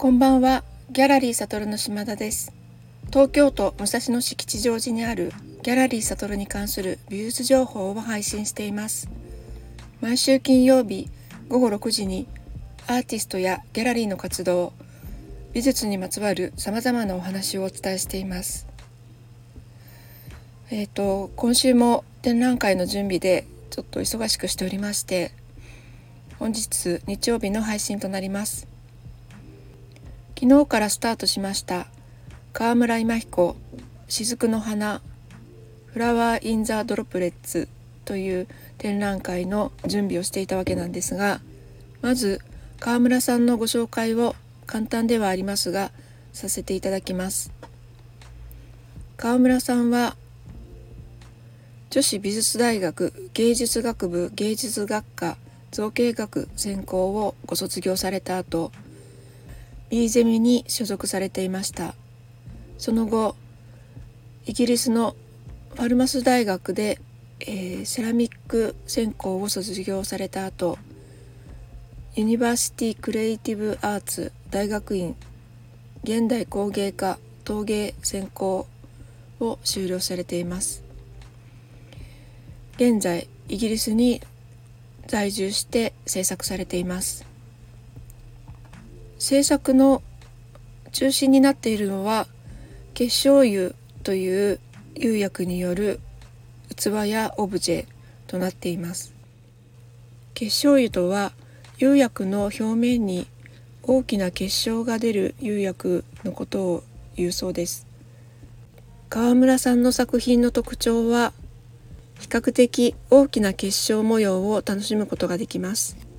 こんばんは。ギャラリーサトルの島田です。東京都武蔵野市吉祥寺にあるギャラリーサトルに関する美術情報を配信しています。毎週金曜日午後6時にアーティストやギャラリーの活動美術にまつわる様々なお話をお伝えしています。えっ、ー、と今週も展覧会の準備でちょっと忙しくしておりまして本日日曜日の配信となります。昨日からスタートしました。川村今日子雫の華 Flower in the Droplets という展覧会の準備をしていたわけなんですがまず川村さんのご紹介を簡単ではありますがさせていただきます。川村さんは女子美術大学芸術学部芸術学科造形学専攻をご卒業された後 B ゼミに所属されていました。その後イギリスのファルマス大学で、えー、セラミック専攻を卒業された後 University Creative Arts 大学院現代工芸科陶芸専攻を修了されています。現在イギリスに在住して制作されています。制作の中心になっているのは結晶油という釉薬による器やオブジェとなっています。結晶油とは釉薬の表面に大きな結晶が出る釉薬のことを言うそうです。川村さんの作品の特徴は比較的大きな結晶模様を楽しむことができます。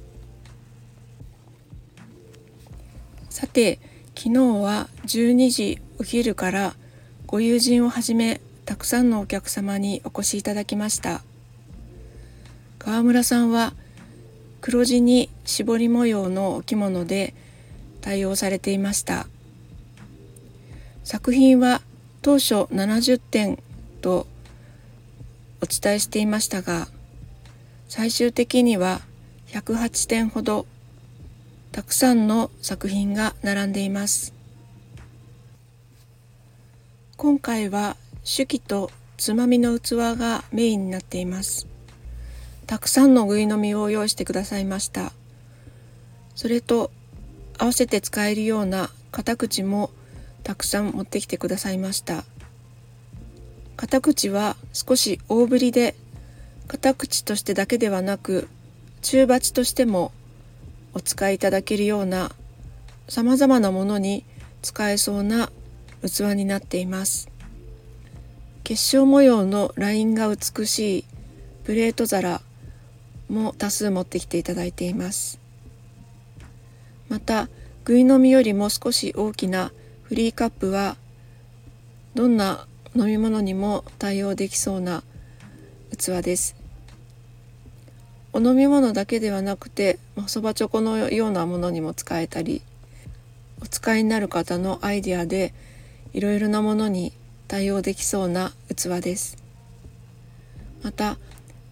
さて昨日は12時お昼からご友人をはじめたくさんのお客様にお越しいただきました。川村さんは黒地に絞り模様のお着物で対応されていました。作品は当初70点とお伝えしていましたが最終的には108点ほどたくさんの作品が並んでいます。今回は手記とつまみの器がメインになっています。たくさんのぐいのみを用意してくださいました。それと合わせて使えるような片口もたくさん持ってきてくださいました。片口は少し大ぶりで片口としてだけではなく中鉢としてもお使いいただけるようなさまざまなものに使えそうな器になっています。結晶模様のラインが美しいプレート皿も多数持ってきていただいています。またぐい飲みよりも少し大きなフリーカップはどんな飲み物にも対応できそうな器です。お飲み物だけではなくてそばチョコのようなものにも使えたりお使いになる方のアイデアでいろいろなものに対応できそうな器です。また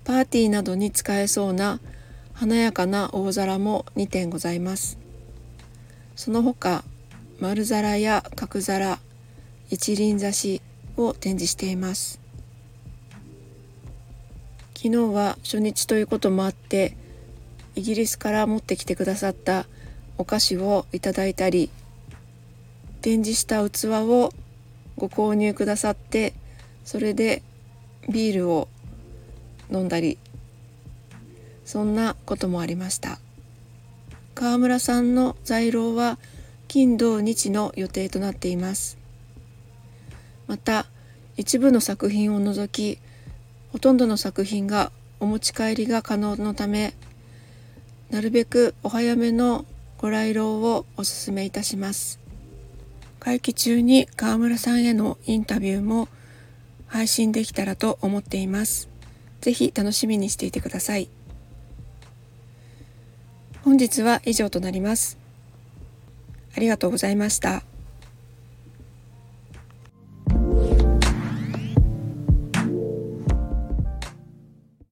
パーティーなどに使えそうな華やかな大皿も2点ございます。その他丸皿や角皿一輪挿しを展示しています。昨日は初日ということもあってイギリスから持ってきてくださったお菓子をいただいたり展示した器をご購入くださってそれでビールを飲んだりそんなこともありました。川村さんの在廊は金土日の予定となっています。また一部の作品を除きほとんどの作品がお持ち帰りが可能のためなるべくお早めのご来廊をお勧めいたします。会期中に川村さんへのインタビューも配信できたらと思っています。ぜひ楽しみにしていてください。本日は以上となります。ありがとうございました。